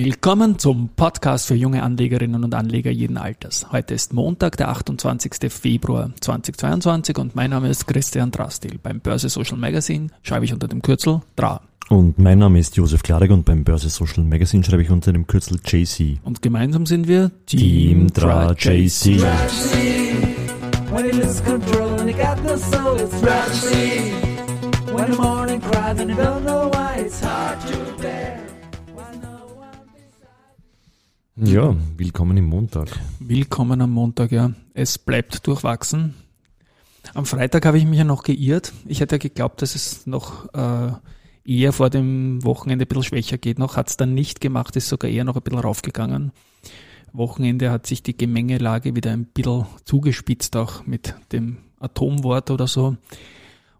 Willkommen zum Podcast für junge Anlegerinnen und Anleger jeden Alters. Heute ist Montag, der 28. Februar 2022 und mein Name ist Christian Drastil. Beim Börse Social Magazine schreibe ich unter dem Kürzel DRA. Und mein Name ist Josef Klarek und beim Börse Social Magazine schreibe ich unter dem Kürzel JC. Und gemeinsam sind wir Team DRA JC. Ja, willkommen im Montag. Willkommen am Montag, ja. Es bleibt durchwachsen. Am Freitag habe ich mich ja noch geirrt. Ich hätte ja geglaubt, dass es noch äh, eher vor dem Wochenende ein bisschen schwächer geht noch. Hat es dann nicht gemacht, ist sogar eher noch ein bisschen raufgegangen. Wochenende hat sich die Gemengelage wieder ein bisschen zugespitzt, auch mit dem Atomwort oder so.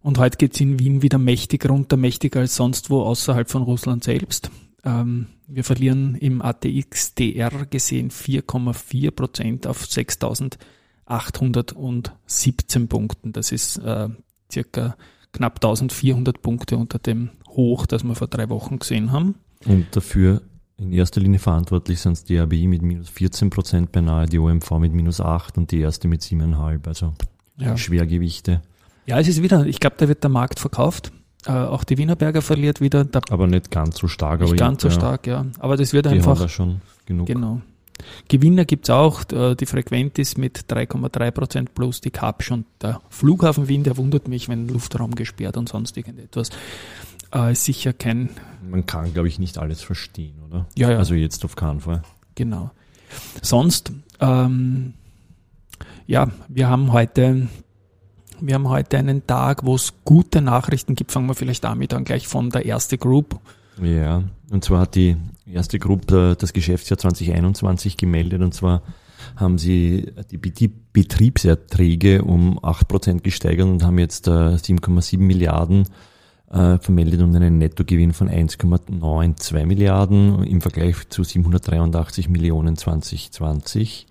Und heute geht es in Wien wieder mächtig runter, mächtiger als sonst wo außerhalb von Russland selbst. Ähm, wir verlieren im ATX DR gesehen 4,4 Prozent auf 6.817 Punkten. Das ist äh, circa knapp 1400 Punkte unter dem Hoch, das wir vor drei Wochen gesehen haben. Und dafür in erster Linie verantwortlich sind die ABI mit minus 14 Prozent beinahe, die OMV mit minus 8 und die erste mit 7,5. Also ja. Schwergewichte. Ja, es ist wieder, ich glaube, da wird der Markt verkauft. Äh, auch die Wienerberger verliert wieder. Aber nicht ganz so stark. Nicht ganz so ja. stark, ja. Aber das wird die einfach. Haben da schon genug. Genau. Gewinner gibt's auch, äh, die Frequentis mit 3,3 Prozent plus die Kapsch und der Flughafen Wien, der wundert mich, wenn Luftraum gesperrt und sonst irgendetwas. Äh, ist sicher kein. Man kann, glaube ich, nicht alles verstehen, oder? Ja, ja. Also jetzt auf keinen Fall. Genau. Sonst, ähm, ja, wir haben heute wir haben heute einen Tag, wo es gute Nachrichten gibt. Fangen wir vielleicht damit an, gleich von der erste Group. Ja, und zwar hat die erste Group äh, das Geschäftsjahr 2021 gemeldet und zwar haben sie die Betriebserträge um 8% gesteigert und haben jetzt 7,7 äh, Milliarden äh, vermeldet und einen Nettogewinn von 1,92 Milliarden im Vergleich zu 783 Millionen 2020.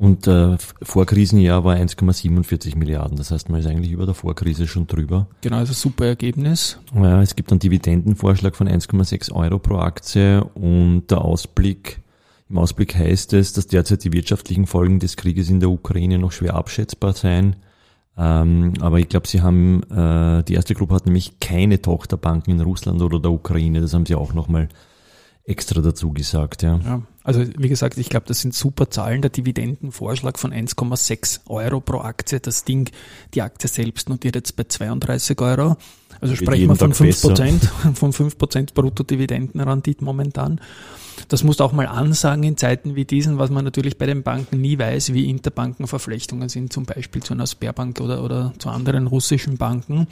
Und äh, vor Krisenjahr war 1,47 Milliarden. Das heißt, man ist eigentlich über der Vorkrise schon drüber. Genau, also super Ergebnis. Ja, es gibt einen Dividendenvorschlag von 1,6 Euro pro Aktie und der Ausblick, im Ausblick heißt es, dass derzeit die wirtschaftlichen Folgen des Krieges in der Ukraine noch schwer abschätzbar seien. Ähm, aber ich glaube, sie haben, äh, die erste Gruppe hat nämlich keine Tochterbanken in Russland oder der Ukraine. Das haben sie auch nochmal extra dazu gesagt, ja. ja. Also wie gesagt, ich glaube, das sind super Zahlen. Der Dividendenvorschlag von 1,6 Euro pro Aktie. Das Ding, die Aktie selbst notiert jetzt bei 32 Euro. Also sprechen wir von 5 Prozent, von 5 Prozent Bruttodividendenrendite momentan. Das muss auch mal ansagen in Zeiten wie diesen, was man natürlich bei den Banken nie weiß, wie Interbankenverflechtungen sind, zum Beispiel zu einer Sperrbank oder, oder zu anderen russischen Banken.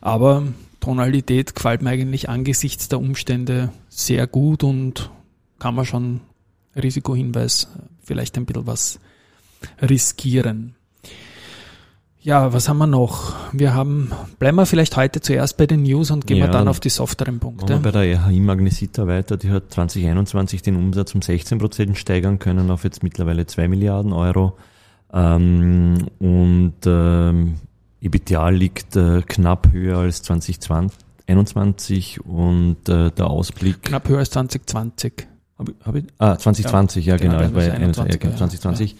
Aber Tonalität gefällt mir eigentlich angesichts der Umstände sehr gut und kann man schon Risikohinweis vielleicht ein bisschen was riskieren. Ja, was haben wir noch? Wir haben, bleiben wir vielleicht heute zuerst bei den News und gehen ja, wir dann auf die softeren Punkte. Wir bei der RHI Magnesita weiter, die hat 2021 den Umsatz um 16 Prozent steigern können auf jetzt mittlerweile 2 Milliarden Euro. Ähm, und ähm, EBITDA liegt äh, knapp höher als 2021 und äh, der Ausblick. Knapp höher als 2020. Hab ich, hab ich? Ah, 2020, ja, ja genau, genau bei 21, 2020. Ja.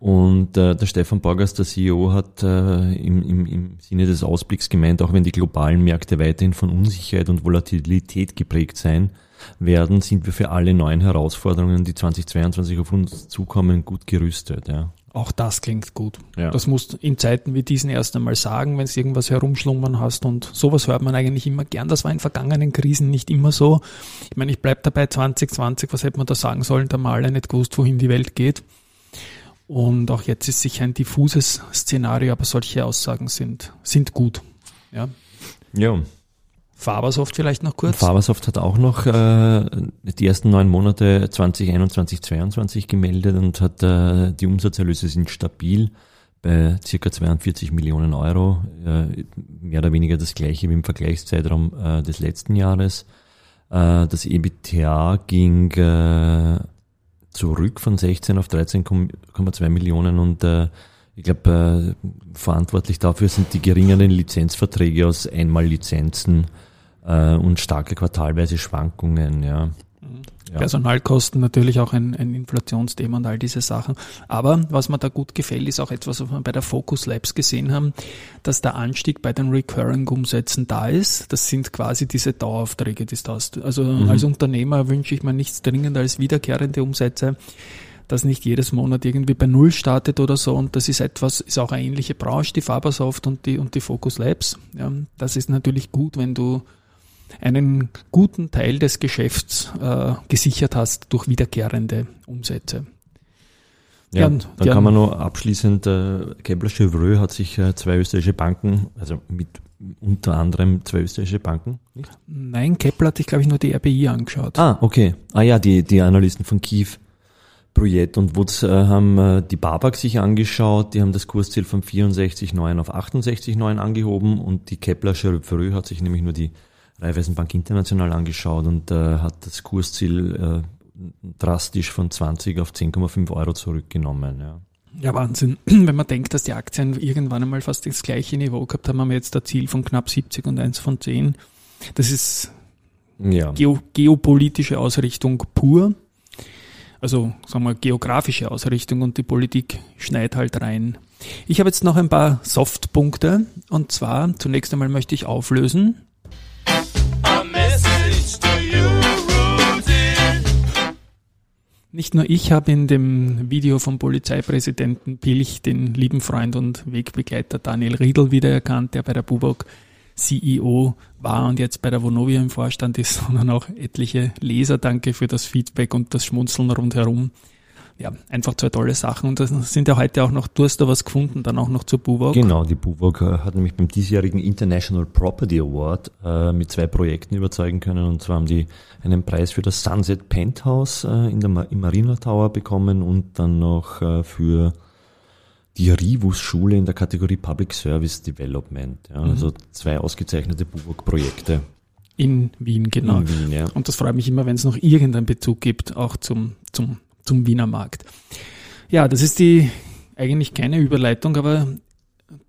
Und äh, der Stefan Borgers, der CEO, hat äh, im, im, im Sinne des Ausblicks gemeint, auch wenn die globalen Märkte weiterhin von Unsicherheit und Volatilität geprägt sein werden, sind wir für alle neuen Herausforderungen, die 2022 auf uns zukommen, gut gerüstet. Ja. Auch das klingt gut. Ja. Das musst du in Zeiten wie diesen erst einmal sagen, wenn du irgendwas herumschlummern hast und sowas hört man eigentlich immer gern. Das war in vergangenen Krisen nicht immer so. Ich meine, ich bleib dabei 2020, was hätte man da sagen sollen, da mal alle nicht gewusst, wohin die Welt geht. Und auch jetzt ist sicher ein diffuses Szenario, aber solche Aussagen sind, sind gut. Ja. Ja. Fabersoft vielleicht noch kurz? Fabersoft hat auch noch äh, die ersten neun Monate 2021, 2022 gemeldet und hat äh, die Umsatzerlöse sind stabil bei circa 42 Millionen Euro, äh, mehr oder weniger das gleiche wie im Vergleichszeitraum äh, des letzten Jahres. Äh, das EBTA ging äh, zurück von 16 auf 13,2 Millionen und äh, ich glaube, äh, verantwortlich dafür sind die geringeren Lizenzverträge aus Einmallizenzen äh, und starke quartalweise Schwankungen. Ja. Ja. Personalkosten natürlich auch ein, ein Inflationsthema und all diese Sachen. Aber was mir da gut gefällt, ist auch etwas, was wir bei der Focus Labs gesehen haben, dass der Anstieg bei den Recurring-Umsätzen da ist. Das sind quasi diese Daueraufträge, die du hast. Also mhm. als Unternehmer wünsche ich mir nichts dringender als wiederkehrende Umsätze dass nicht jedes Monat irgendwie bei Null startet oder so. Und das ist etwas, ist auch eine ähnliche Branche, die Fabersoft und die, und die Focus Labs. Ja, das ist natürlich gut, wenn du einen guten Teil des Geschäfts äh, gesichert hast durch wiederkehrende Umsätze. Ja, ja dann kann man nur abschließend, äh, Kepler Chevreux hat sich äh, zwei österreichische Banken, also mit unter anderem zwei österreichische Banken? Nicht? Nein, Kepler hat sich, glaube ich, nur die RBI angeschaut. Ah, okay. Ah ja, die, die Analysten von Kiew. Projekt und Woods äh, haben äh, die Babak sich angeschaut, die haben das Kursziel von 64,9 auf 68,9 angehoben und die Kepler Chevreux hat sich nämlich nur die Raiffeisenbank International angeschaut und äh, hat das Kursziel äh, drastisch von 20 auf 10,5 Euro zurückgenommen. Ja. Ja, Wahnsinn. Wenn man denkt, dass die Aktien irgendwann einmal fast das gleiche Niveau gehabt haben, haben wir jetzt ein Ziel von knapp 70 und eins von 10. Das ist ja. geo geopolitische Ausrichtung pur. Also, sagen wir, geografische Ausrichtung und die Politik schneit halt rein. Ich habe jetzt noch ein paar Softpunkte und zwar zunächst einmal möchte ich auflösen, Nicht nur ich habe in dem Video vom Polizeipräsidenten Pilch den lieben Freund und Wegbegleiter Daniel Riedl wiedererkannt, der bei der Bubok CEO war und jetzt bei der Vonovia im Vorstand ist, sondern auch etliche Leser. Danke für das Feedback und das Schmunzeln rundherum ja, einfach zwei tolle Sachen. Und das sind ja heute auch noch, du hast da was gefunden, dann auch noch zur Buwok. Genau, die Buwok äh, hat nämlich beim diesjährigen International Property Award äh, mit zwei Projekten überzeugen können. Und zwar haben die einen Preis für das Sunset Penthouse äh, in der, im Marina Tower bekommen und dann noch äh, für die Rivus-Schule in der Kategorie Public Service Development. Ja, mhm. Also zwei ausgezeichnete Buwok-Projekte. In Wien, genau. In Wien, ja. Und das freut mich immer, wenn es noch irgendeinen Bezug gibt, auch zum, zum zum Wiener Markt. Ja, das ist die eigentlich keine Überleitung, aber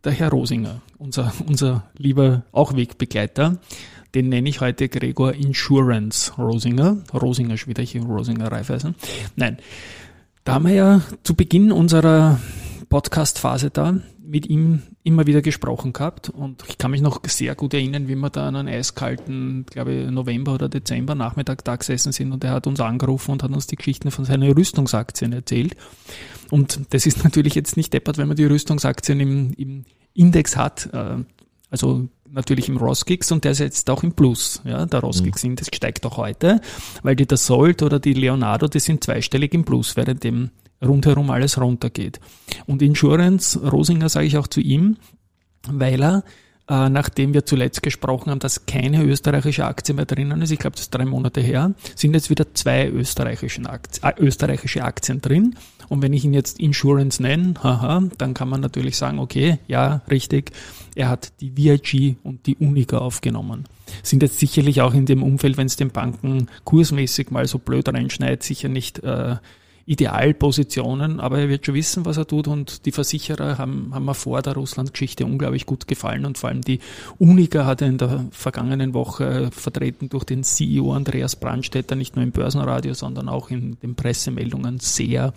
der Herr Rosinger, unser, unser lieber auch Wegbegleiter, den nenne ich heute Gregor Insurance Rosinger. Rosinger Schwiederchen, Rosinger Reifeisen. Nein, da haben wir ja zu Beginn unserer Podcast-Phase da mit ihm immer wieder gesprochen gehabt und ich kann mich noch sehr gut erinnern, wie wir da an einem eiskalten, glaube ich, November oder Dezember Nachmittag da gesessen sind und er hat uns angerufen und hat uns die Geschichten von seinen Rüstungsaktien erzählt. Und das ist natürlich jetzt nicht deppert, wenn man die Rüstungsaktien im, im Index hat, äh, also natürlich im Roskix und der ist jetzt auch im Plus. Ja, der Roskix Index steigt auch heute, weil die Dassault oder die Leonardo, die sind zweistellig im Plus, während dem rundherum alles runtergeht. Und Insurance, Rosinger sage ich auch zu ihm, weil er, äh, nachdem wir zuletzt gesprochen haben, dass keine österreichische Aktie mehr drinnen ist, ich glaube, das ist drei Monate her, sind jetzt wieder zwei österreichischen Aktien, äh, österreichische Aktien drin. Und wenn ich ihn jetzt Insurance nenne, haha, dann kann man natürlich sagen, okay, ja, richtig, er hat die VIG und die Unica aufgenommen. Sind jetzt sicherlich auch in dem Umfeld, wenn es den Banken kursmäßig mal so blöd reinschneit, sicher nicht äh, Idealpositionen, aber er wird schon wissen, was er tut und die Versicherer haben, haben mir vor der Russland-Geschichte unglaublich gut gefallen und vor allem die Unica hat er in der vergangenen Woche vertreten durch den CEO Andreas Brandstätter nicht nur im Börsenradio, sondern auch in den Pressemeldungen sehr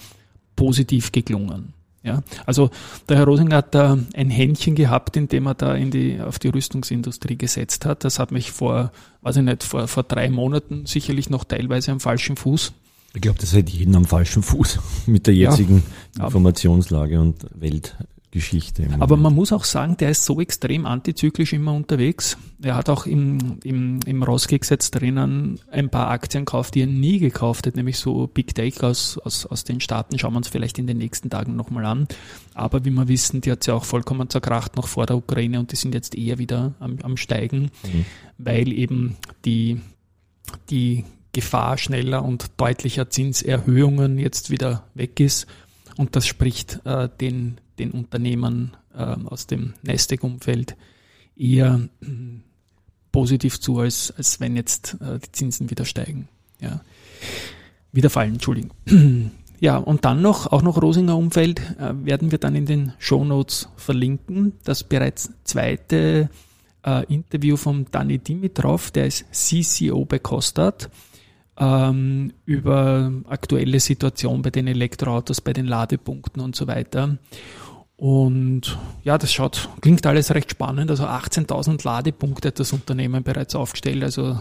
positiv geklungen. Ja, also der Herr Rosinger hat da ein Händchen gehabt, indem er da in die, auf die Rüstungsindustrie gesetzt hat. Das hat mich vor, weiß ich nicht, vor, vor drei Monaten sicherlich noch teilweise am falschen Fuß ich glaube, das hält jeden am falschen Fuß mit der jetzigen ja, Informationslage und Weltgeschichte. Aber man muss auch sagen, der ist so extrem antizyklisch immer unterwegs. Er hat auch im, im, im Roskix drinnen ein paar Aktien gekauft, die er nie gekauft hat, nämlich so Big Take aus, aus, aus den Staaten. Schauen wir uns vielleicht in den nächsten Tagen nochmal an. Aber wie wir wissen, die hat sie ja auch vollkommen zerkracht noch vor der Ukraine und die sind jetzt eher wieder am, am Steigen, mhm. weil eben die, die Gefahr schneller und deutlicher Zinserhöhungen jetzt wieder weg ist. Und das spricht äh, den, den Unternehmern äh, aus dem Nasdaq-Umfeld eher äh, positiv zu, als, als wenn jetzt äh, die Zinsen wieder steigen. Ja. Wieder fallen, Entschuldigung. Ja, und dann noch, auch noch Rosinger Umfeld, äh, werden wir dann in den Show Notes verlinken. Das bereits zweite äh, Interview von Dani Dimitrov, der ist CCO bei Kostat ähm, über aktuelle Situation bei den Elektroautos, bei den Ladepunkten und so weiter. Und ja, das schaut, klingt alles recht spannend. Also 18.000 Ladepunkte hat das Unternehmen bereits aufgestellt. Also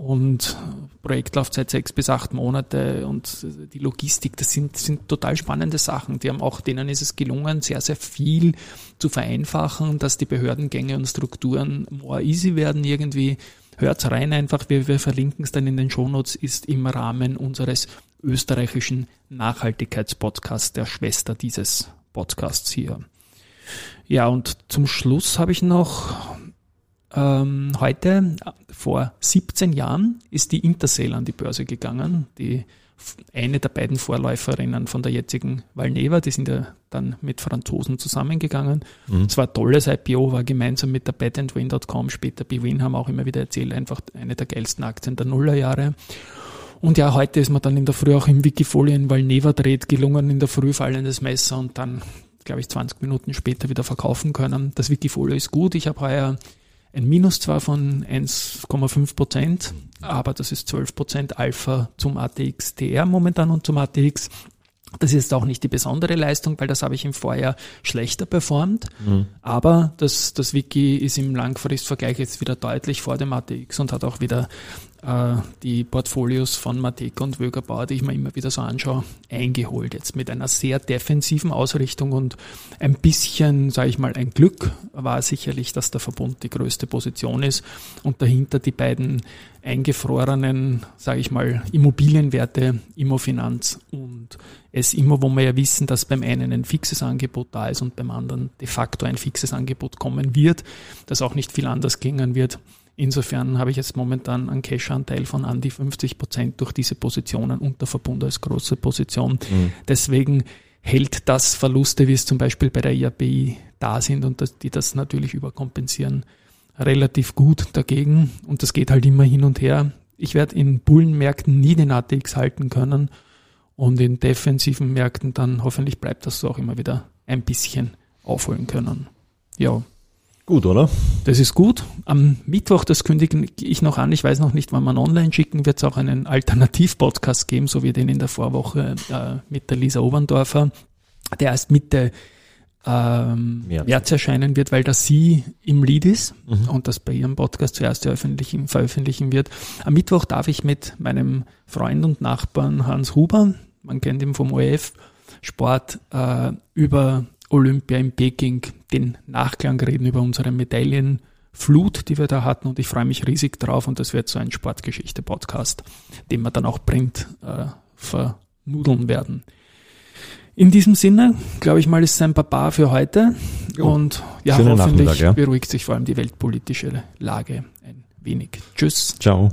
und Projektlaufzeit sechs bis acht Monate und die Logistik, das sind, sind total spannende Sachen. Die haben auch, denen ist es gelungen, sehr, sehr viel zu vereinfachen, dass die Behördengänge und Strukturen more easy werden irgendwie. Hört's rein einfach, wir, wir verlinken es dann in den Shownotes, ist im Rahmen unseres österreichischen Nachhaltigkeitspodcasts, der Schwester dieses Podcasts hier. Ja, und zum Schluss habe ich noch ähm, heute, vor 17 Jahren, ist die Intersail an die Börse gegangen. Die eine der beiden Vorläuferinnen von der jetzigen Valneva, die sind ja dann mit Franzosen zusammengegangen. Mhm. Es war ein tolles IPO, war gemeinsam mit der betandwin.com, später Bwin haben auch immer wieder erzählt, einfach eine der geilsten Aktien der Nullerjahre. Und ja, heute ist mir dann in der Früh auch im Wikifolio in Valneva dreht gelungen, in der Früh fallendes Messer und dann, glaube ich, 20 Minuten später wieder verkaufen können. Das Wikifolio ist gut. Ich habe heuer ein Minus zwar von 1,5 Prozent, aber das ist 12 Prozent Alpha zum ATX TR momentan und zum ATX. Das ist auch nicht die besondere Leistung, weil das habe ich im Vorjahr schlechter performt. Mhm. Aber das, das Wiki ist im Langfristvergleich jetzt wieder deutlich vor dem ATX und hat auch wieder äh, die Portfolios von Mateka und Wögerbauer, die ich mir immer wieder so anschaue, eingeholt. Jetzt mit einer sehr defensiven Ausrichtung und ein bisschen, sage ich mal, ein Glück war sicherlich, dass der Verbund die größte Position ist und dahinter die beiden eingefrorenen, sage ich mal, Immobilienwerte, Immofinanz und es immer, wo wir ja wissen, dass beim einen ein fixes Angebot da ist und beim anderen de facto ein fixes Angebot kommen wird, das auch nicht viel anders klingen wird, Insofern habe ich jetzt momentan einen Cash-Anteil von an die 50 Prozent durch diese Positionen und der Verbund als große Position. Mhm. Deswegen hält das Verluste, wie es zum Beispiel bei der IABI da sind und das, die das natürlich überkompensieren, relativ gut dagegen. Und das geht halt immer hin und her. Ich werde in Bullenmärkten nie den ATX halten können und in defensiven Märkten dann hoffentlich bleibt das so auch immer wieder ein bisschen aufholen können. Ja. Gut, oder? Das ist gut. Am Mittwoch, das kündige ich noch an, ich weiß noch nicht, wann man online schicken, wird es auch einen Alternativ-Podcast geben, so wie den in der Vorwoche äh, mit der Lisa Oberndorfer, der erst Mitte ähm, März. März erscheinen wird, weil das sie im Lead ist mhm. und das bei ihrem Podcast zuerst veröffentlichen, veröffentlichen wird. Am Mittwoch darf ich mit meinem Freund und Nachbarn Hans Huber, man kennt ihn vom ORF, Sport, äh, über Olympia in Peking den Nachklang reden über unsere Medaillenflut, die wir da hatten und ich freue mich riesig drauf und das wird so ein Sportgeschichte-Podcast, den wir dann auch print äh, vernudeln werden. In diesem Sinne, glaube ich mal, ist es ein Papa für heute jo. und ja, Schönen hoffentlich ja. beruhigt sich vor allem die weltpolitische Lage ein wenig. Tschüss. Ciao.